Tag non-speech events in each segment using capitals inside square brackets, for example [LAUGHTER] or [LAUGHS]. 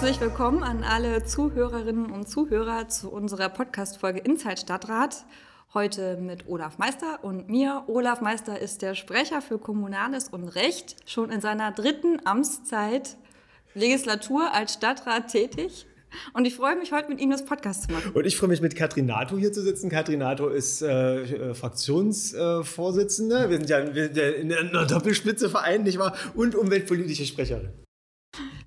Herzlich willkommen an alle Zuhörerinnen und Zuhörer zu unserer Podcast-Folge Inside Stadtrat. Heute mit Olaf Meister und mir. Olaf Meister ist der Sprecher für Kommunales und Recht, schon in seiner dritten Amtszeit Legislatur als Stadtrat tätig. Und ich freue mich, heute mit Ihnen das Podcast zu machen. Und ich freue mich, mit Katrin Nato hier zu sitzen. Katrin Nato ist äh, Fraktionsvorsitzende. Äh, wir sind ja in einer Doppelspitze vereint, nicht wahr? Und umweltpolitische Sprecherin.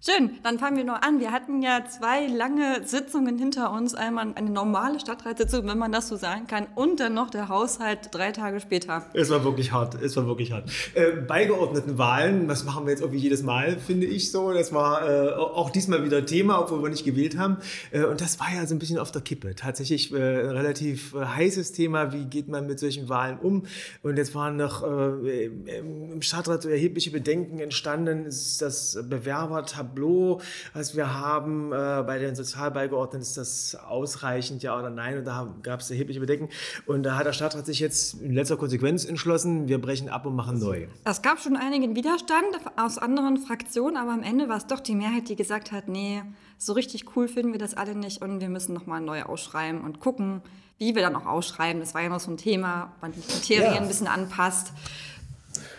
Schön, dann fangen wir noch an. Wir hatten ja zwei lange Sitzungen hinter uns. Einmal eine normale Stadtratssitzung, wenn man das so sagen kann, und dann noch der Haushalt drei Tage später. Es war wirklich hart, es war wirklich hart. Äh, beigeordneten Wahlen, das machen wir jetzt irgendwie jedes Mal, finde ich so. Das war äh, auch diesmal wieder Thema, obwohl wir nicht gewählt haben. Äh, und das war ja so ein bisschen auf der Kippe. Tatsächlich äh, ein relativ äh, heißes Thema, wie geht man mit solchen Wahlen um. Und jetzt waren noch äh, im Stadtrat so erhebliche Bedenken entstanden, ist das Bewerbertableau Tableau, was wir haben äh, bei den Sozialbeigeordneten, ist das ausreichend, ja oder nein? Und da gab es erhebliche Bedenken. Und da hat der Stadtrat sich jetzt in letzter Konsequenz entschlossen, wir brechen ab und machen neu. Es gab schon einigen Widerstand aus anderen Fraktionen, aber am Ende war es doch die Mehrheit, die gesagt hat, nee, so richtig cool finden wir das alle nicht und wir müssen nochmal neu ausschreiben und gucken, wie wir dann auch ausschreiben. Das war ja noch so ein Thema, man die Kriterien ja. ein bisschen anpasst.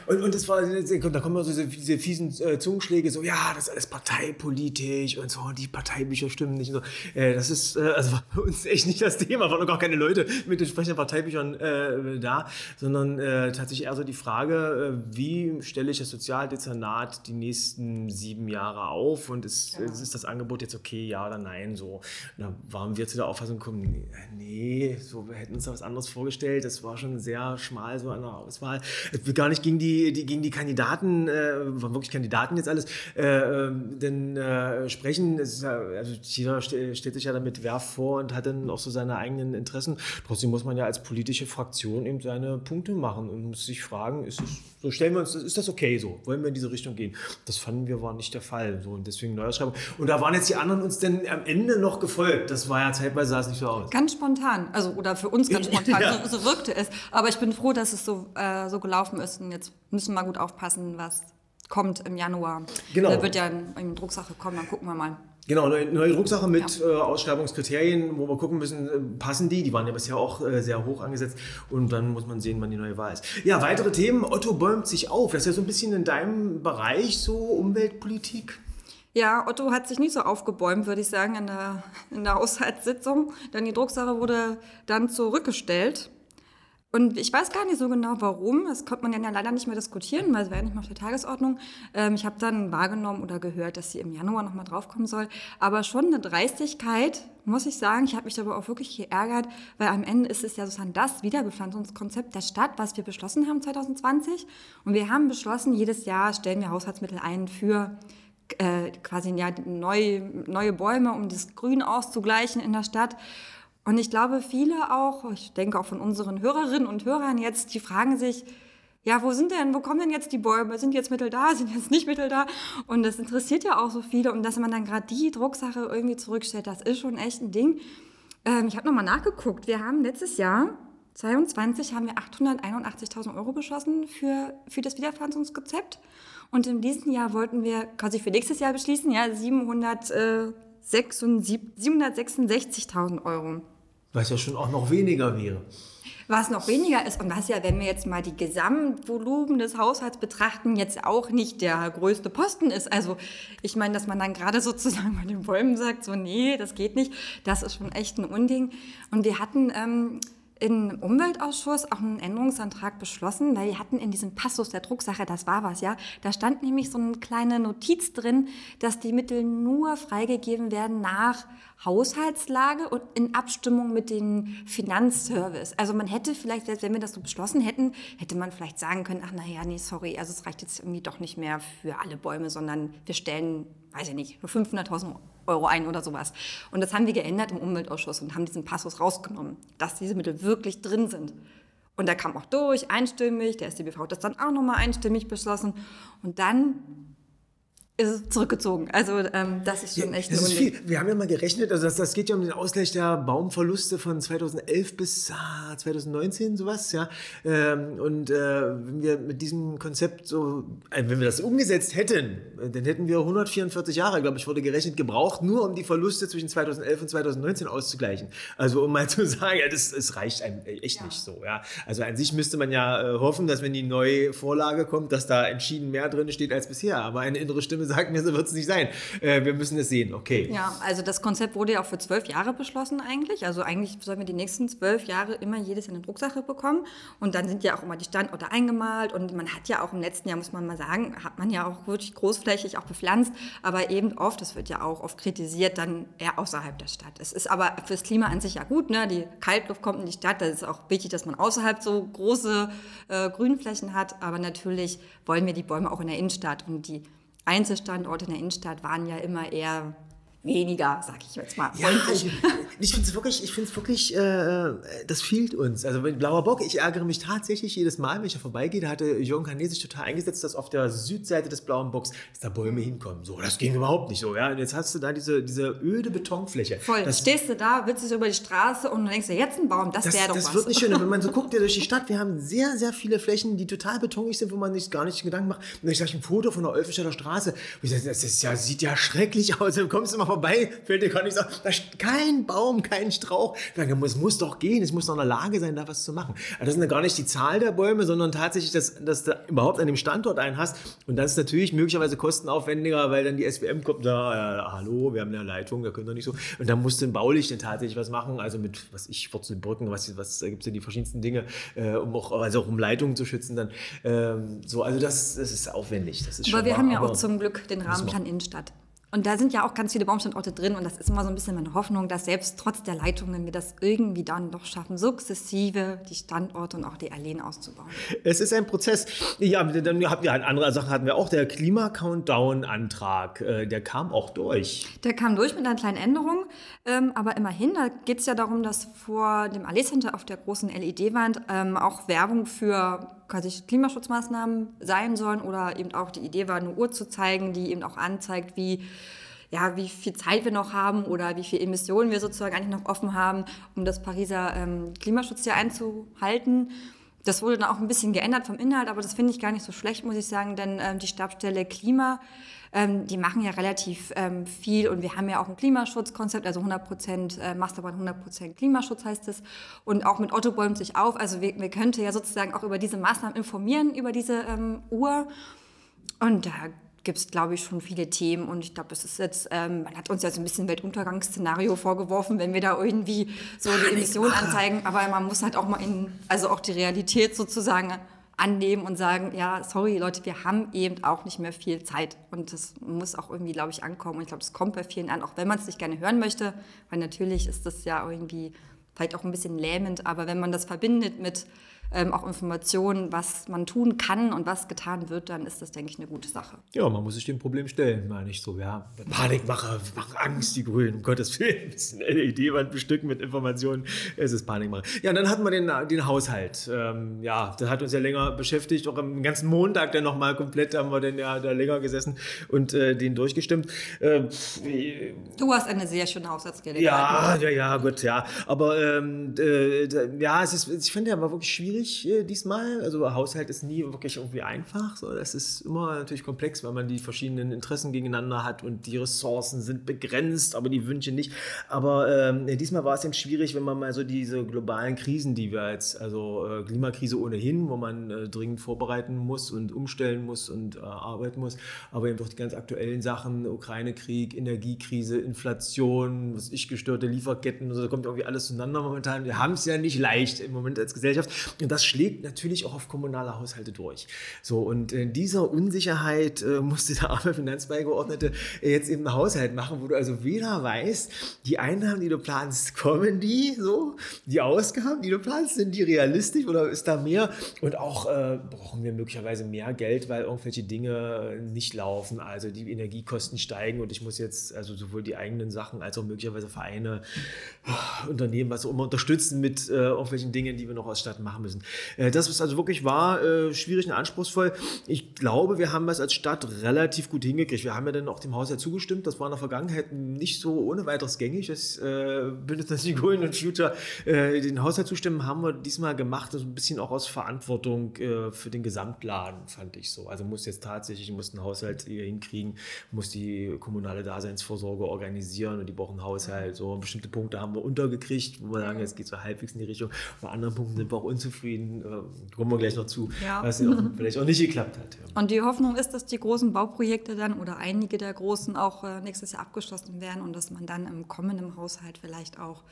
Und, und das war, da kommen so diese, diese fiesen äh, Zungenschläge, so, ja, das ist alles parteipolitisch und so, die Parteibücher stimmen nicht und so. Äh, das ist, äh, also war bei uns echt nicht das Thema, waren noch gar keine Leute mit entsprechenden Parteibüchern äh, da, sondern äh, tatsächlich eher so die Frage, äh, wie stelle ich das Sozialdezernat die nächsten sieben Jahre auf und ist, ja. ist das Angebot jetzt okay, ja oder nein, so. Und da waren wir zu der Auffassung gekommen, nee, so, wir hätten uns da was anderes vorgestellt, das war schon sehr schmal so an der Auswahl. Gar nicht gegen die die, gegen die Kandidaten, äh, waren wirklich Kandidaten jetzt alles, äh, ähm, denn äh, sprechen, ja, also jeder st stellt sich ja damit Werf vor und hat dann auch so seine eigenen Interessen. Trotzdem muss man ja als politische Fraktion eben seine Punkte machen und muss sich fragen, ist es, so stellen wir uns, ist das okay so? Wollen wir in diese Richtung gehen? Das fanden wir war nicht der Fall. So, und deswegen Neuausschreibung. Und da waren jetzt die anderen uns dann am Ende noch gefolgt. Das war ja zeitweise sah es nicht so aus. Ganz spontan, also oder für uns ganz spontan, [LAUGHS] ja. so, so, wirkte es. Aber ich bin froh, dass es so, äh, so gelaufen ist und jetzt müssen wir mal gut aufpassen, was kommt im Januar. Genau. Da wird ja eine Drucksache kommen, dann gucken wir mal. Genau, neue, neue Drucksache mit ja. äh, Ausschreibungskriterien, wo wir gucken müssen, äh, passen die? Die waren ja bisher auch äh, sehr hoch angesetzt und dann muss man sehen, wann die neue Wahl ist. Ja, weitere Themen. Otto bäumt sich auf. Das ist ja so ein bisschen in deinem Bereich, so Umweltpolitik. Ja, Otto hat sich nicht so aufgebäumt, würde ich sagen, in der, in der Haushaltssitzung, denn die Drucksache wurde dann zurückgestellt. Und ich weiß gar nicht so genau, warum. Das konnte man ja leider nicht mehr diskutieren, weil es wäre nicht mehr auf der Tagesordnung. Ähm, ich habe dann wahrgenommen oder gehört, dass sie im Januar nochmal draufkommen soll. Aber schon eine Dreistigkeit, muss ich sagen. Ich habe mich darüber auch wirklich geärgert, weil am Ende ist es ja sozusagen das Wiederbepflanzungskonzept der Stadt, was wir beschlossen haben 2020. Und wir haben beschlossen, jedes Jahr stellen wir Haushaltsmittel ein für äh, quasi ja, neue, neue Bäume, um das Grün auszugleichen in der Stadt. Und ich glaube, viele auch, ich denke auch von unseren Hörerinnen und Hörern jetzt, die fragen sich, ja, wo sind denn, wo kommen denn jetzt die Bäume? Sind jetzt Mittel da, [LAUGHS] sind jetzt nicht Mittel da? Und das interessiert ja auch so viele. Und dass man dann gerade die Drucksache irgendwie zurückstellt, das ist schon echt ein Ding. Ähm, ich habe nochmal nachgeguckt. Wir haben letztes Jahr, 22, haben wir 881.000 Euro beschlossen für, für das Wiederpflanzungskonzept. Und in diesem Jahr wollten wir quasi für nächstes Jahr beschließen, ja, 766.000 Euro. Was ja schon auch noch weniger wäre. Was noch weniger ist und was ja, wenn wir jetzt mal die Gesamtvolumen des Haushalts betrachten, jetzt auch nicht der größte Posten ist. Also ich meine, dass man dann gerade sozusagen [LAUGHS] bei den Bäumen sagt, so nee, das geht nicht, das ist schon echt ein Unding. Und wir hatten ähm, im Umweltausschuss auch einen Änderungsantrag beschlossen, weil wir hatten in diesem Passus der Drucksache, das war was, ja, da stand nämlich so eine kleine Notiz drin, dass die Mittel nur freigegeben werden nach Haushaltslage und in Abstimmung mit dem Finanzservice. Also man hätte vielleicht, selbst wenn wir das so beschlossen hätten, hätte man vielleicht sagen können, ach naja, nee, sorry, also es reicht jetzt irgendwie doch nicht mehr für alle Bäume, sondern wir stellen, weiß ich nicht, nur 500.000 Euro ein oder sowas. Und das haben wir geändert im Umweltausschuss und haben diesen Passus rausgenommen, dass diese Mittel wirklich drin sind. Und der kam auch durch, einstimmig, der SDBV hat das dann auch nochmal einstimmig beschlossen. Und dann ist zurückgezogen. Also ähm, das ist schon echt das ist viel. Wir haben ja mal gerechnet, also das, das geht ja um den Ausgleich der Baumverluste von 2011 bis ah, 2019, sowas, ja. Ähm, und äh, wenn wir mit diesem Konzept so, äh, wenn wir das umgesetzt hätten, äh, dann hätten wir 144 Jahre, glaube ich, wurde gerechnet, gebraucht, nur um die Verluste zwischen 2011 und 2019 auszugleichen. Also um mal [LAUGHS] zu sagen, ja, das, das reicht einem echt nicht so, ja. Also an sich müsste man ja äh, hoffen, dass wenn die neue Vorlage kommt, dass da entschieden mehr drin steht als bisher. Aber eine innere Stimme sagt mir, so wird es nicht sein. Äh, wir müssen es sehen, okay. Ja, also das Konzept wurde ja auch für zwölf Jahre beschlossen eigentlich. Also eigentlich sollen wir die nächsten zwölf Jahre immer jedes Jahr eine Drucksache bekommen. Und dann sind ja auch immer die Standorte eingemalt. Und man hat ja auch im letzten Jahr, muss man mal sagen, hat man ja auch wirklich großflächig auch bepflanzt. Aber eben oft, das wird ja auch oft kritisiert, dann eher außerhalb der Stadt. Es ist aber fürs Klima an sich ja gut. Ne? Die Kaltluft kommt in die Stadt. Das ist auch wichtig, dass man außerhalb so große äh, Grünflächen hat. Aber natürlich wollen wir die Bäume auch in der Innenstadt. Und die Einzelstandorte in der Innenstadt waren ja immer eher weniger, sag ich jetzt mal. Ja, ich, ich finde es wirklich, ich find's wirklich äh, das fehlt uns. Also wenn Blauer Bock, ich ärgere mich tatsächlich jedes Mal, wenn ich da vorbeigehe, da hatte Jürgen Kahn sich total eingesetzt, dass auf der Südseite des Blauen Bocks, dass da Bäume hinkommen. So, das ging überhaupt nicht so. Ja? Und jetzt hast du da diese, diese öde Betonfläche. Voll. Das, Stehst du da, willst du über die Straße und dann denkst du, jetzt ein Baum, das, das, wäre doch das was. wird nicht schön. Wenn man so [LAUGHS] guckt ja durch die Stadt, wir haben sehr, sehr viele Flächen, die total betonig sind, wo man sich gar nicht Gedanken macht. Und ich sage ein Foto von der Olfenstädter Straße. Und ich sage, das ist ja, sieht ja schrecklich aus. Dann kommst du mal vorbei, fällt dir gar nicht sagen, da ist kein Baum, kein Strauch. Es muss doch gehen, es muss doch in der Lage sein, da was zu machen. Also das sind ja gar nicht die Zahl der Bäume, sondern tatsächlich, dass, dass du überhaupt an dem Standort einen hast. Und das ist natürlich möglicherweise kostenaufwendiger, weil dann die SWM kommt, da, ja, hallo, wir haben eine Leitung, da können wir nicht so. Und dann musst du im Baulicht dann tatsächlich was machen, also mit, was ich, Wurzelbrücken, was, was, da gibt es ja die verschiedensten Dinge, äh, um auch, also auch um Leitungen zu schützen dann. Ähm, so, also das, das ist aufwendig. Das ist Aber wir haben ja auch zum Glück den Rahmenplan Innenstadt. Und da sind ja auch ganz viele Baumstandorte drin und das ist immer so ein bisschen meine Hoffnung, dass selbst trotz der Leitungen wir das irgendwie dann doch schaffen, sukzessive die Standorte und auch die Alleen auszubauen. Es ist ein Prozess. Ja, dann hatten wir eine andere Sache hatten wir auch der Klima-Countdown-Antrag. Äh, Der kam auch durch. Der kam durch mit einer kleinen Änderung, ähm, aber immerhin, da geht es ja darum, dass vor dem Allee Center auf der großen LED-Wand ähm, auch Werbung für quasi Klimaschutzmaßnahmen sein sollen oder eben auch die Idee war, eine Uhr zu zeigen, die eben auch anzeigt, wie ja, wie viel Zeit wir noch haben oder wie viel Emissionen wir sozusagen eigentlich noch offen haben, um das Pariser ähm, Klimaschutzjahr einzuhalten. Das wurde dann auch ein bisschen geändert vom Inhalt, aber das finde ich gar nicht so schlecht, muss ich sagen, denn ähm, die Stabstelle Klima, ähm, die machen ja relativ ähm, viel und wir haben ja auch ein Klimaschutzkonzept, also 100% äh, Masterplan 100% Klimaschutz heißt es. Und auch mit Otto bäumt sich auf, also wir, wir könnte ja sozusagen auch über diese Maßnahmen informieren, über diese ähm, Uhr. Und da gibt es, glaube ich, schon viele Themen. Und ich glaube, es ist jetzt, ähm, man hat uns ja so ein bisschen Weltuntergangsszenario vorgeworfen, wenn wir da irgendwie so die Emissionen anzeigen, aber man muss halt auch mal in, also auch die Realität sozusagen annehmen und sagen, ja, sorry Leute, wir haben eben auch nicht mehr viel Zeit. Und das muss auch irgendwie, glaube ich, ankommen. Und ich glaube, das kommt bei vielen an, auch wenn man es nicht gerne hören möchte, weil natürlich ist das ja irgendwie vielleicht auch ein bisschen lähmend, aber wenn man das verbindet mit ähm, auch Informationen, was man tun kann und was getan wird, dann ist das, denke ich, eine gute Sache. Ja, man muss sich dem Problem stellen, meine ich so. Ja, Panikmacher, machen Angst, die Grünen, um Gottes Willen. Ein bisschen LED-Wand bestücken mit Informationen. Es ist Panikmacher. Ja, und dann hatten wir den, den Haushalt. Ähm, ja, das hat uns ja länger beschäftigt. Auch am ganzen Montag dann nochmal komplett haben wir dann ja da länger gesessen und äh, den durchgestimmt. Äh, Du hast eine sehr schöne Haushaltsgelegenheit. Ja, ja, ja, gut, ja. Aber ähm, äh, ja, es ist, ich finde, er war wirklich schwierig äh, diesmal. Also Haushalt ist nie wirklich irgendwie einfach. So, das ist immer natürlich komplex, weil man die verschiedenen Interessen gegeneinander hat und die Ressourcen sind begrenzt, aber die Wünsche nicht. Aber ähm, diesmal war es eben schwierig, wenn man mal so diese globalen Krisen, die wir jetzt, also äh, Klimakrise ohnehin, wo man äh, dringend vorbereiten muss und umstellen muss und äh, arbeiten muss, aber eben doch die ganz aktuellen Sachen, Ukraine-Krieg, Energiekrise, Inflation, was ich gestörte Lieferketten, also da kommt irgendwie alles zueinander momentan. Wir haben es ja nicht leicht im Moment als Gesellschaft und das schlägt natürlich auch auf kommunale Haushalte durch. So und in dieser Unsicherheit äh, musste der arme Finanzbeigeordnete jetzt eben einen Haushalt machen, wo du also weder weißt, die Einnahmen, die du planst, kommen die so, die Ausgaben, die du planst, sind die realistisch oder ist da mehr? Und auch äh, brauchen wir möglicherweise mehr Geld, weil irgendwelche Dinge nicht laufen, also die Energiekosten steigen und ich muss jetzt also sowohl die eigenen Sachen als auch möglicherweise Vereine, ah, Unternehmen, was auch immer unterstützen mit äh, irgendwelchen Dingen, die wir noch aus Stadt machen müssen. Müssen. Äh, das ist also wirklich war äh, schwierig und anspruchsvoll. Ich glaube, wir haben das als Stadt relativ gut hingekriegt. Wir haben ja dann auch dem Haushalt zugestimmt. Das war in der Vergangenheit nicht so ohne weiteres gängig. Das äh, Bündnis natürlich Grünen und Future äh, den Haushalt zustimmen, haben wir diesmal gemacht. Also ein bisschen auch aus Verantwortung für den Gesamtladen, fand ich so. Also muss jetzt tatsächlich, muss den Haushalt hier hinkriegen, muss die kommunale Daseinsvorsorge organisieren und die brauchen Haushalt. So bestimmte Punkte haben wir untergekriegt, wo wir sagen, jetzt geht es so halbwegs in die Richtung. Bei anderen Punkten sind wir auch unzufrieden. Äh, kommen wir gleich noch zu, ja. was auch [LAUGHS] vielleicht auch nicht geklappt hat. Ja. Und die Hoffnung ist, dass die großen Bauprojekte dann oder einige der großen auch äh, nächstes Jahr abgeschlossen werden und dass man dann im kommenden Haushalt vielleicht auch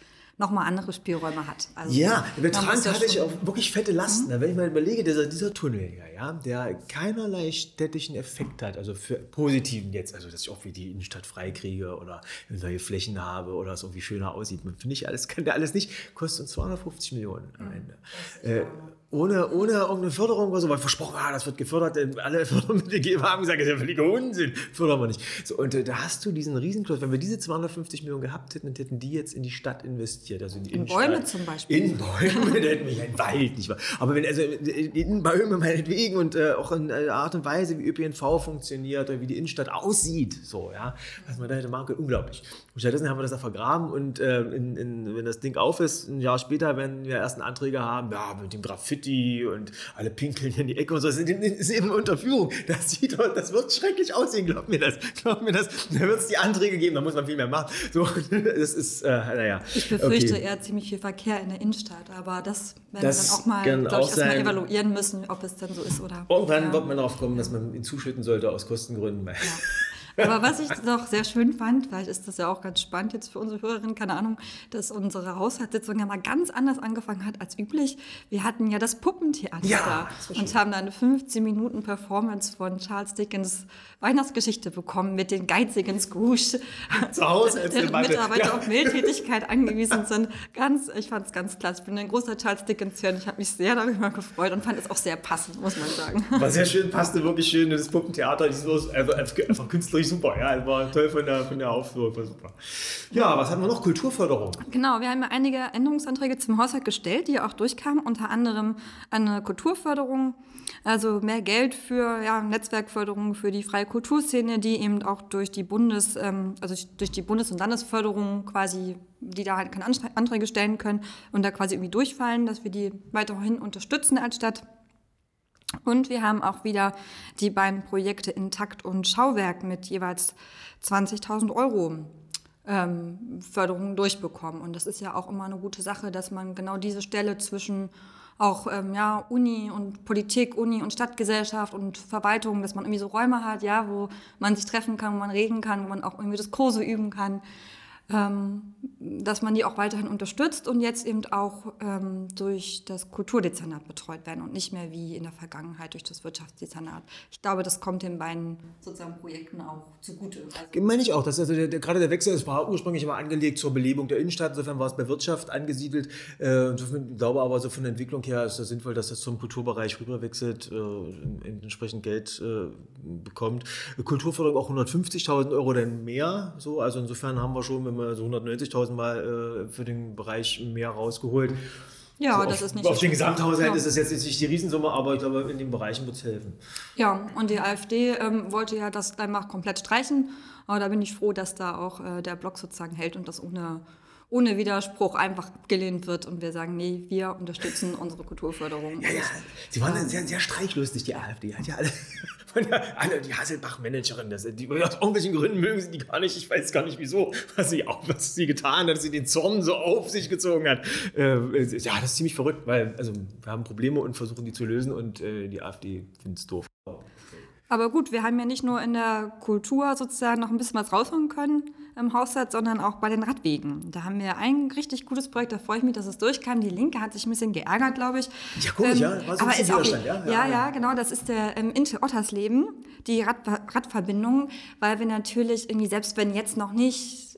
nochmal andere Spielräume hat. Also ja, der Betrag hatte ich auch wirklich fette Lasten. Mhm. Wenn ich mal überlege, dieser, dieser Tunnel hier, ja, der keinerlei städtischen Effekt hat, also für positiven jetzt, also dass ich auch wie die Innenstadt freikriege oder neue Flächen habe oder es irgendwie schöner aussieht. Finde ich alles, kann der alles nicht, kostet uns 250 Millionen am Ende. Äh, ohne, ohne irgendeine Förderung oder so, weil versprochen, ah, das wird gefördert, alle [LAUGHS] Fördermittelgeber haben gesagt, das ist ja völliger Unsinn, fördern wir nicht. So, und äh, da hast du diesen Riesenkloß, wenn wir diese 250 Millionen gehabt hätten, hätten die jetzt in die Stadt investiert, also in In Bäume zum Beispiel. In Bäume, [LAUGHS] einen Wald, nicht wahr? Aber wenn, also in Bäume meinetwegen und äh, auch in äh, Art und Weise, wie ÖPNV funktioniert oder wie die Innenstadt aussieht, so, ja, was man da hätte machen können, unglaublich. Und stattdessen haben wir das da vergraben und äh, in, in, wenn das Ding auf ist, ein Jahr später, wenn wir ersten Anträge haben, ja, mit dem Graffiti und alle pinkeln in die Ecke und so, das ist eben Unterführung. Das sieht das wird schrecklich aussehen, glaub mir das. Glaub mir das. Da wird es die Anträge geben, da muss man viel mehr machen. So, [LAUGHS] das ist, äh, naja. Ich befürchte okay. Eher ziemlich viel Verkehr in der Innenstadt, aber das werden das wir dann auch mal, ich, erstmal evaluieren müssen, ob es dann so ist oder. Irgendwann ja. wird man darauf kommen, dass man ihn zuschütten sollte aus Kostengründen. Ja. [LAUGHS] Aber was ich noch sehr schön fand, vielleicht ist das ja auch ganz spannend jetzt für unsere Hörerinnen, keine Ahnung, dass unsere Haushaltssitzung ja mal ganz anders angefangen hat als üblich. Wir hatten ja das Puppentheater ja, da und haben dann eine 15 Minuten Performance von Charles Dickens Weihnachtsgeschichte bekommen mit den geizigen Scrooge, Zu Hause deren Mitarbeiter ja. auf Mildtätigkeit angewiesen sind. Ganz, ich fand es ganz klasse. Ich bin ein großer Charles Dickens-Fan. Ich habe mich sehr darüber gefreut und fand es auch sehr passend, muss man sagen. War sehr schön, passte wirklich schön. Das Puppentheater, das ist einfach, einfach künstlerisch super. Ja, war toll von der, von der Aufführung, war super. Ja, was hatten wir noch? Kulturförderung. Genau, wir haben ja einige Änderungsanträge zum Haushalt gestellt, die auch durchkamen. Unter anderem eine Kulturförderung, also mehr Geld für ja, Netzwerkförderung für die freie Kulturszene, die eben auch durch die Bundes, ähm, also durch die Bundes- und Landesförderung quasi, die da halt keine Anträge stellen können und da quasi irgendwie durchfallen, dass wir die weiterhin unterstützen als Stadt. Und wir haben auch wieder die beiden Projekte Intakt und Schauwerk mit jeweils 20.000 Euro ähm, Förderung durchbekommen. Und das ist ja auch immer eine gute Sache, dass man genau diese Stelle zwischen auch ähm, ja, Uni und Politik, Uni und Stadtgesellschaft und Verwaltung, dass man irgendwie so Räume hat, ja, wo man sich treffen kann, wo man reden kann, wo man auch irgendwie Diskurse üben kann ähm, dass man die auch weiterhin unterstützt und jetzt eben auch ähm, durch das Kulturdezernat betreut werden und nicht mehr wie in der Vergangenheit durch das Wirtschaftsdezernat. Ich glaube, das kommt den beiden sozusagen Projekten auch zugute. Also Meine ich auch. Dass also der, der, gerade der Wechsel, es war ursprünglich immer angelegt zur Belebung der Innenstadt, insofern war es bei Wirtschaft angesiedelt. Äh, ich glaube aber, so von der Entwicklung her ist es sinnvoll, dass das zum Kulturbereich rüberwechselt, äh, entsprechend Geld äh, bekommt. Kulturförderung auch 150.000 Euro denn mehr. So, also insofern haben wir schon, wir so 190.000 Mal äh, für den Bereich mehr rausgeholt. Ja, so das auf, ist nicht Auf den Gesamthaushalt ja. ist das jetzt nicht die Riesensumme, aber ich glaube, in den Bereichen wird es helfen. Ja, und die AfD ähm, wollte ja das einfach komplett streichen. Aber da bin ich froh, dass da auch äh, der Block sozusagen hält und das ohne ohne Widerspruch einfach abgelehnt wird und wir sagen, nee, wir unterstützen unsere Kulturförderung. Ja, ja. Sie waren ja. sehr, sehr streichlustig, die AfD. Hat ja alle, [LAUGHS] alle die Hasselbach-Managerin, die aus irgendwelchen Gründen mögen sie die gar nicht. Ich weiß gar nicht wieso, was sie, auch, was sie getan hat, dass sie den Zorn so auf sich gezogen hat. Äh, ja, das ist ziemlich verrückt, weil also, wir haben Probleme und versuchen die zu lösen und äh, die AfD findet es doof. Aber gut, wir haben ja nicht nur in der Kultur sozusagen noch ein bisschen was rausholen können im Haushalt, sondern auch bei den Radwegen. Da haben wir ein richtig gutes Projekt, da freue ich mich, dass es durchkam. Die Linke hat sich ein bisschen geärgert, glaube ich. Ja, komisch, ähm, ja. War so aber ist auch, ja, ja, ja, genau. Das ist der ähm, Intel Ottersleben, die Rad Radverbindung, weil wir natürlich irgendwie, selbst wenn jetzt noch nicht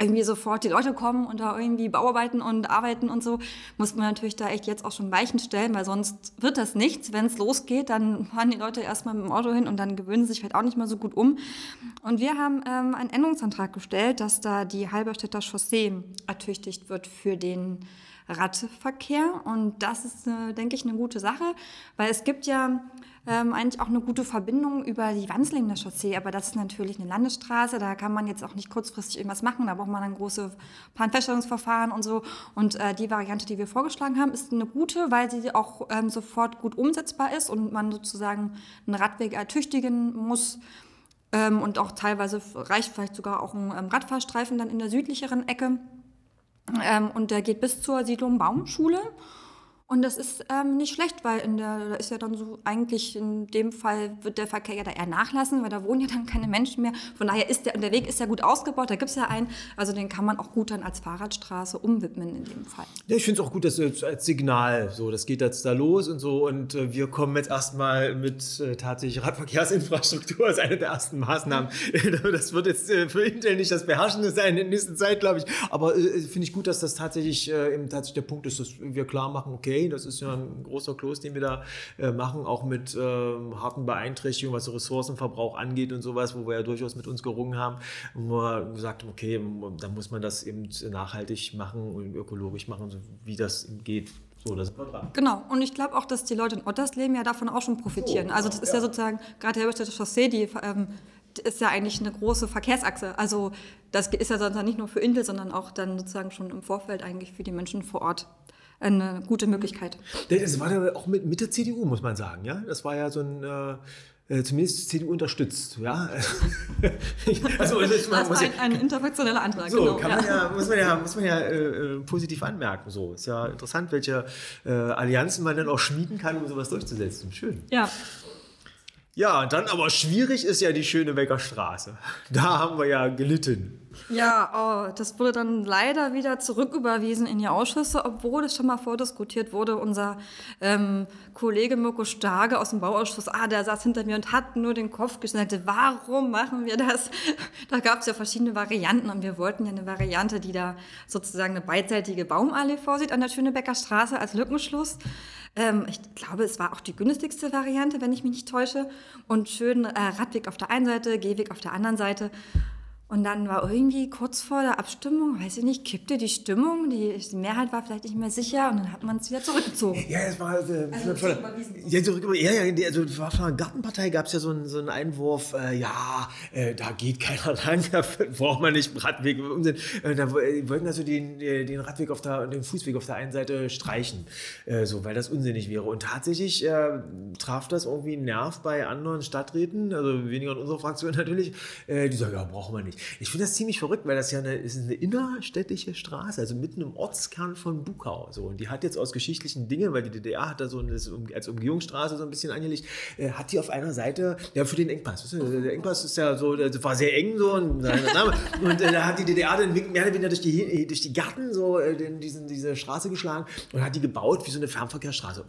irgendwie sofort die Leute kommen und da irgendwie Bauarbeiten und arbeiten und so, muss man natürlich da echt jetzt auch schon Weichen stellen, weil sonst wird das nichts. Wenn es losgeht, dann fahren die Leute erstmal mit dem Auto hin und dann gewöhnen sie sich vielleicht auch nicht mehr so gut um. Und wir haben ähm, einen Änderungsantrag gestellt, dass da die Halberstädter Chaussee ertüchtigt wird für den Radverkehr. Und das ist, äh, denke ich, eine gute Sache, weil es gibt ja ähm, eigentlich auch eine gute Verbindung über die Wandslinger Chaussee, aber das ist natürlich eine Landesstraße, da kann man jetzt auch nicht kurzfristig irgendwas machen, da braucht man dann große Planfeststellungsverfahren und so. Und äh, die Variante, die wir vorgeschlagen haben, ist eine gute, weil sie auch ähm, sofort gut umsetzbar ist und man sozusagen einen Radweg ertüchtigen muss. Ähm, und auch teilweise reicht vielleicht sogar auch ein ähm, Radfahrstreifen dann in der südlicheren Ecke. Ähm, und der geht bis zur Siedlung Baumschule. Und das ist ähm, nicht schlecht, weil in der, da ist ja dann so, eigentlich in dem Fall wird der Verkehr ja da eher nachlassen, weil da wohnen ja dann keine Menschen mehr. Von daher ist der, der Weg ist ja gut ausgebaut, da gibt es ja einen, also den kann man auch gut dann als Fahrradstraße umwidmen in dem Fall. Ja, ich finde es auch gut, dass als Signal, so, das geht jetzt da los und so und äh, wir kommen jetzt erstmal mit äh, tatsächlich Radverkehrsinfrastruktur als eine der ersten Maßnahmen. [LAUGHS] das wird jetzt äh, für Intel nicht das Beherrschende sein in der nächsten Zeit, glaube ich, aber äh, finde ich gut, dass das tatsächlich äh, eben tatsächlich der Punkt ist, dass wir klar machen, okay, okay. Das ist ja ein großer Kloß, den wir da äh, machen, auch mit ähm, harten Beeinträchtigungen, was so Ressourcenverbrauch angeht und sowas, wo wir ja durchaus mit uns gerungen haben, wo wir gesagt haben, okay, da muss man das eben nachhaltig machen und ökologisch machen, so wie das geht. So, das Genau, und ich glaube auch, dass die Leute in Ottersleben ja davon auch schon profitieren. So, also das ist ja, ja sozusagen, gerade der Herberstädter Chaussee, die ähm, ist ja eigentlich eine große Verkehrsachse. Also das ist ja sozusagen nicht nur für Indel, sondern auch dann sozusagen schon im Vorfeld eigentlich für die Menschen vor Ort eine gute Möglichkeit. Das war ja auch mit, mit der CDU, muss man sagen. Ja? Das war ja so ein. Äh äh, zumindest CDU unterstützt. Ja? [LAUGHS] also, das war ein, ja, ein interfraktioneller Antrag. So, genau, kann man ja. ja. muss man ja, muss man ja äh, äh, positiv anmerken. So. Ist ja interessant, welche äh, Allianzen man dann auch schmieden kann, um sowas durchzusetzen. Schön. Ja. Ja, dann aber schwierig ist ja die Schönebecker Straße. Da haben wir ja gelitten. Ja, oh, das wurde dann leider wieder zurücküberwiesen in die Ausschüsse, obwohl es schon mal vordiskutiert wurde. Unser ähm, Kollege Mirko Starge aus dem Bauausschuss, ah, der saß hinter mir und hat nur den Kopf geschnitten. Warum machen wir das? [LAUGHS] Da gab es ja verschiedene Varianten und wir wollten ja eine Variante, die da sozusagen eine beidseitige Baumallee vorsieht an der Schönebecker Straße als Lückenschluss. Ähm, ich glaube, es war auch die günstigste Variante, wenn ich mich nicht täusche. Und schön äh, Radweg auf der einen Seite, Gehweg auf der anderen Seite. Und dann war irgendwie kurz vor der Abstimmung, weiß ich nicht, kippte die Stimmung, die, die Mehrheit war vielleicht nicht mehr sicher und dann hat man es wieder zurückgezogen. Ja, es war äh, also, von, ja, zurück, ja, ja, also von der Gartenpartei gab es ja so einen, so einen Einwurf, äh, ja, äh, da geht keiner [LAUGHS] lang, da braucht man nicht Radweg. Äh, da äh, wollten also den, äh, den Radweg auf der, den Fußweg auf der einen Seite streichen, so, weil das unsinnig wäre. Und tatsächlich traf das irgendwie einen Nerv bei anderen Stadträten, also weniger in unserer Fraktion natürlich, die sagen, ja, brauchen wir nicht. Ich finde das ziemlich verrückt, weil das ja eine, ist eine innerstädtische Straße, also mitten im Ortskern von Bukau. So. Und die hat jetzt aus geschichtlichen Dingen, weil die DDR hat da so eine, als Umgehungsstraße so ein bisschen angelegt, äh, hat die auf einer Seite, ja, für den Engpass. Der Engpass ist ja so, das war sehr eng so. Und, und äh, da hat die DDR dann mehr oder weniger durch die, durch die Garten so äh, diesen, diese Straße geschlagen und hat die gebaut wie so eine Fernverkehrsstraße.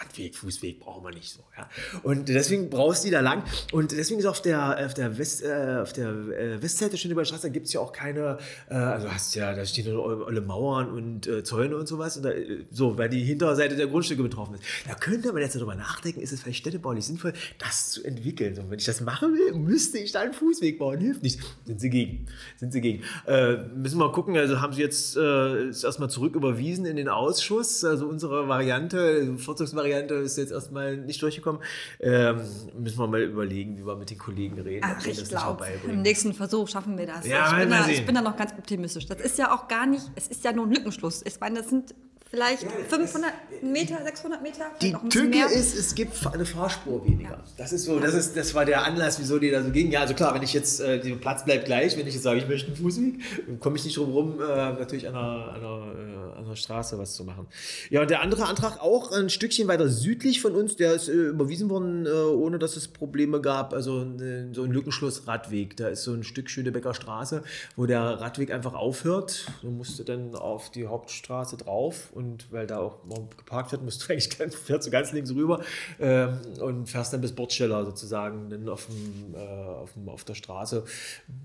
Radweg, Fußweg brauchen wir nicht so. Ja. Und deswegen brauchst du die da lang. Und deswegen ist auf der, auf der, West, äh, auf der äh, Westseite Schöneberger Straße gibt es ja auch keine, äh, also hast ja, da stehen alle Mauern und äh, Zäune und sowas. Und da, äh, so, weil die Hinterseite der Grundstücke betroffen ist. Da könnte man jetzt darüber nachdenken, ist es vielleicht städtebaulich sinnvoll, das zu entwickeln. So, wenn ich das machen will, müsste ich da einen Fußweg bauen. Hilft nicht. Sind sie gegen. Sind sie gegen. Äh, müssen wir mal gucken, also haben sie jetzt äh, erstmal zurück überwiesen in den Ausschuss. Also unsere Variante, Vorzugsvariante Variante ist jetzt erstmal nicht durchgekommen. Ähm, müssen wir mal überlegen, wie wir mit den Kollegen reden. Ach, ich glaube, im nächsten Versuch schaffen wir das. Ja, ich, bin da, ich bin da noch ganz optimistisch. Das ist ja auch gar nicht, es ist ja nur ein Lückenschluss. Ich meine, das sind vielleicht ja, 500 Meter, 600 Meter. Die Tücke ist, es gibt eine Fahrspur weniger. Ja. Das ist so, das ist, das war der Anlass, wieso die da so ging. Ja, also klar, wenn ich jetzt, äh, der Platz bleibt gleich, wenn ich jetzt sage, ich möchte einen Fußweg, komme ich nicht drum rum, äh, natürlich an einer, einer, äh, einer Straße was zu machen. Ja, und der andere Antrag auch ein Stückchen weiter südlich von uns, der ist äh, überwiesen worden, äh, ohne dass es Probleme gab. Also äh, so ein Lückenschluss-Radweg. Da ist so ein Stück Schönebecker Straße, wo der Radweg einfach aufhört. Du musst dann auf die Hauptstraße drauf und weil da auch geparkt wird, musst du [LAUGHS] eigentlich ganz, fährst du ganz links rüber ähm, und fährst dann bis Bordsteller sozusagen dann auf, dem, äh, auf, dem, auf der Straße.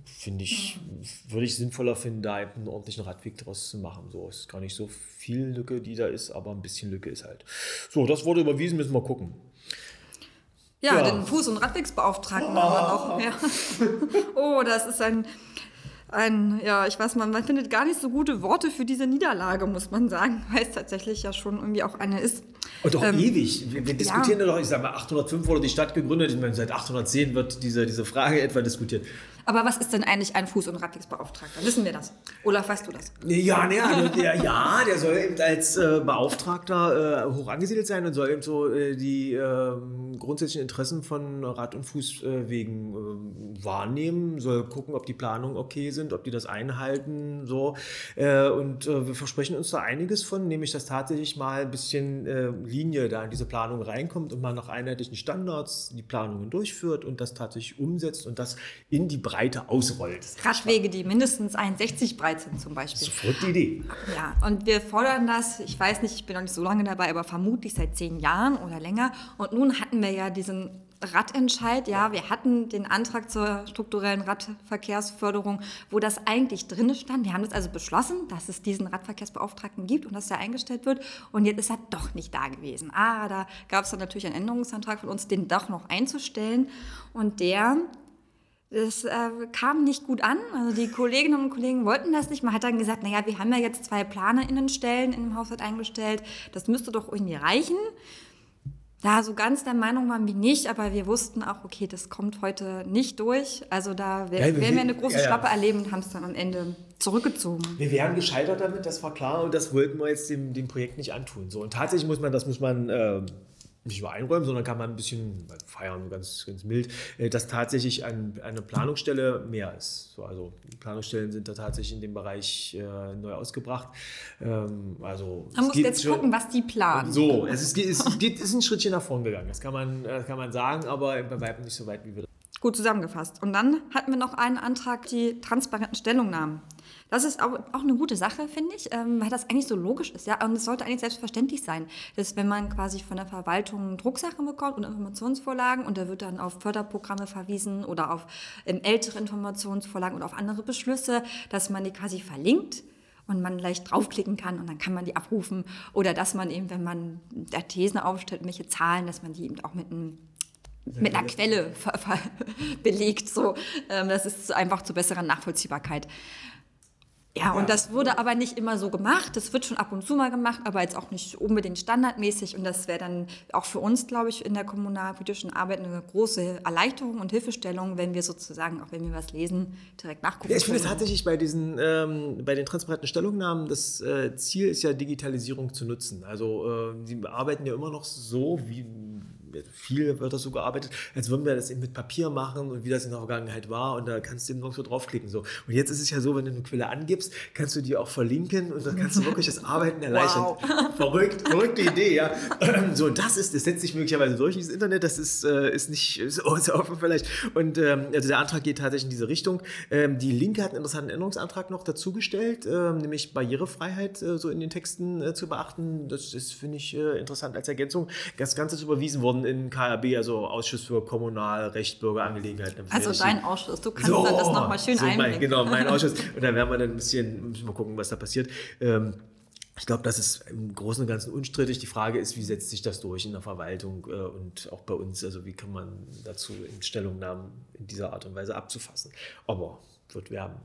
Finde ich, würde ich sinnvoller finden, da einen ordentlichen Radweg draus zu machen. So ist gar nicht so viel Lücke, die da ist, aber ein bisschen Lücke ist halt. So, das wurde überwiesen, müssen wir gucken. Ja, ja. den Fuß- und Radwegsbeauftragten oh. haben wir noch. Ja. [LAUGHS] oh, das ist ein ein, ja, ich weiß, man, man findet gar nicht so gute Worte für diese Niederlage, muss man sagen, [LAUGHS] weil es tatsächlich ja schon irgendwie auch eine ist. Und doch ähm, ewig. Wir, wir diskutieren ja. doch, ich sage mal, 805 wurde die Stadt gegründet. Ich meine, seit 810 wird diese, diese Frage etwa diskutiert. Aber was ist denn eigentlich ein Fuß- und Radwegsbeauftragter? Wissen wir das? Olaf, weißt du das? Ja, ne, also der, ja, der soll eben als äh, Beauftragter äh, hoch angesiedelt sein und soll eben so äh, die ähm, grundsätzlichen Interessen von Rad- und Fußwegen äh, wahrnehmen, soll gucken, ob die Planungen okay sind, ob die das einhalten, so. Äh, und äh, wir versprechen uns da einiges von, nämlich dass tatsächlich mal ein bisschen Linie da in diese Planung reinkommt und man nach einheitlichen Standards die Planungen durchführt und das tatsächlich umsetzt und das in die Breite ausrollt. Radwege, die mindestens 1,60 breit sind zum Beispiel. Sofort die Idee. Ja, und wir fordern das, ich weiß nicht, ich bin noch nicht so lange dabei, aber vermutlich seit zehn Jahren oder länger. Und nun hatten wir ja diesen Radentscheid, ja, wir hatten den Antrag zur strukturellen Radverkehrsförderung, wo das eigentlich drin stand. Wir haben das also beschlossen, dass es diesen Radverkehrsbeauftragten gibt und dass er eingestellt wird. Und jetzt ist er doch nicht da gewesen. Ah, da gab es dann natürlich einen Änderungsantrag von uns, den doch noch einzustellen. Und der das äh, kam nicht gut an. Also die Kolleginnen und Kollegen wollten das nicht. Man hat dann gesagt, naja, wir haben ja jetzt zwei PlanerInnenstellen in dem Haushalt eingestellt. Das müsste doch irgendwie reichen. Da so ganz der Meinung waren wir nicht, aber wir wussten auch, okay, das kommt heute nicht durch. Also da wär, ja, werden wir eine große ja, ja. Schlappe erleben und haben es dann am Ende zurückgezogen. Wir wären gescheitert damit, das war klar und das wollten wir jetzt dem, dem Projekt nicht antun. So, und tatsächlich muss man, das muss man äh, nicht nur einräumen, sondern kann man ein bisschen feiern, ganz, ganz mild, äh, dass tatsächlich ein, eine Planungsstelle mehr ist. So, also die Planungsstellen sind da tatsächlich in dem Bereich äh, neu ausgebracht. Ähm, also man muss jetzt schon, gucken, was die planen. So, es ist, es, geht, ist ein Schrittchen nach vorn gegangen, das kann man, das kann man sagen, aber bei weitem nicht so weit, wie wir Gut zusammengefasst. Und dann hatten wir noch einen Antrag, die transparenten Stellungnahmen. Das ist auch, auch eine gute Sache, finde ich, ähm, weil das eigentlich so logisch ist. Ja? Und es sollte eigentlich selbstverständlich sein, dass wenn man quasi von der Verwaltung Drucksachen bekommt und Informationsvorlagen und da wird dann auf Förderprogramme verwiesen oder auf ähm, ältere Informationsvorlagen oder auf andere Beschlüsse, dass man die quasi verlinkt und man leicht draufklicken kann und dann kann man die abrufen. Oder dass man eben, wenn man da Thesen aufstellt, welche Zahlen, dass man die eben auch mit einem mit einer Quelle [LAUGHS] belegt. So, ähm, das ist einfach zur besseren Nachvollziehbarkeit. Ja, und das wurde aber nicht immer so gemacht. Das wird schon ab und zu mal gemacht, aber jetzt auch nicht unbedingt standardmäßig. Und das wäre dann auch für uns, glaube ich, in der kommunalpolitischen Arbeit eine große Erleichterung und Hilfestellung, wenn wir sozusagen, auch wenn wir was lesen, direkt nachgucken. Ja, ich finde tatsächlich bei diesen, ähm, bei den transparenten Stellungnahmen, das äh, Ziel ist ja Digitalisierung zu nutzen. Also äh, sie arbeiten ja immer noch so, wie viel wird das so gearbeitet, als würden wir das eben mit Papier machen und wie das in der Vergangenheit war und da kannst du eben noch so draufklicken. So. Und jetzt ist es ja so, wenn du eine Quelle angibst, kannst du die auch verlinken und dann kannst du wirklich das Arbeiten [LAUGHS] erleichtern. Wow. [LAUGHS] Verrückt, verrückte Idee, ja. [CLEARS THROAT] So, das ist, das setzt sich möglicherweise durch dieses Internet, das ist, äh, ist nicht so, so [LAUGHS] offen vielleicht. Und ähm, also der Antrag geht tatsächlich in diese Richtung. Ähm, die Linke hat einen interessanten Änderungsantrag noch dazu gestellt, ähm, nämlich Barrierefreiheit äh, so in den Texten äh, zu beachten. Das ist, finde ich, äh, interessant als Ergänzung. Das Ganze ist überwiesen worden in KRB, also Ausschuss für Kommunalrecht, Bürgerangelegenheiten. Also dein Ausschuss, du kannst so, dann das nochmal schön so. Mein, genau, mein [LAUGHS] Ausschuss. Und dann werden wir dann ein bisschen, müssen wir gucken, was da passiert. Ähm, ich glaube, das ist im Großen und Ganzen unstrittig. Die Frage ist, wie setzt sich das durch in der Verwaltung äh, und auch bei uns? Also wie kann man dazu in Stellungnahmen in dieser Art und Weise abzufassen? Aber wird werden.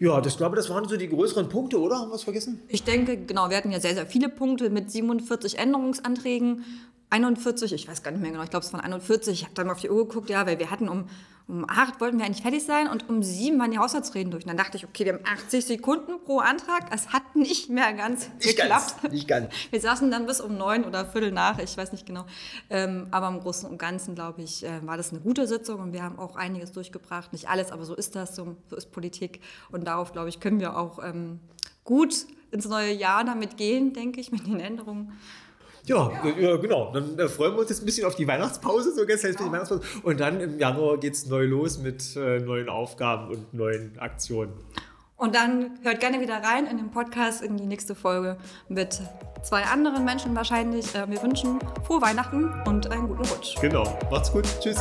Ja, das glaube das waren so die größeren Punkte, oder? Haben wir es vergessen? Ich denke, genau, wir hatten ja sehr, sehr viele Punkte mit 47 Änderungsanträgen 41, ich weiß gar nicht mehr genau, ich glaube es waren 41, ich habe dann mal auf die Uhr geguckt, ja, weil wir hatten um, um 8 wollten wir eigentlich fertig sein und um 7 waren die Haushaltsreden durch. Und dann dachte ich, okay, wir haben 80 Sekunden pro Antrag, es hat nicht mehr ganz nicht geklappt. Ganz, nicht ganz. Wir saßen dann bis um 9 oder Viertel nach, ich weiß nicht genau. Ähm, aber im Großen und Ganzen, glaube ich, äh, war das eine gute Sitzung und wir haben auch einiges durchgebracht. Nicht alles, aber so ist das, so, ist Politik. Und darauf, glaube ich, können wir auch ähm, gut ins neue Jahr damit gehen, denke ich, mit den Änderungen. Ja, ja, genau. Dann äh, freuen wir uns jetzt ein bisschen auf die Weihnachtspause, so ganz ja. die Weihnachtspause. Und dann im Januar geht es neu los mit äh, neuen Aufgaben und neuen Aktionen. Und dann hört gerne wieder rein in den Podcast in die nächste Folge mit zwei anderen Menschen wahrscheinlich. Äh, wir wünschen frohe Weihnachten und einen guten Rutsch. Genau. Macht's gut. Tschüss.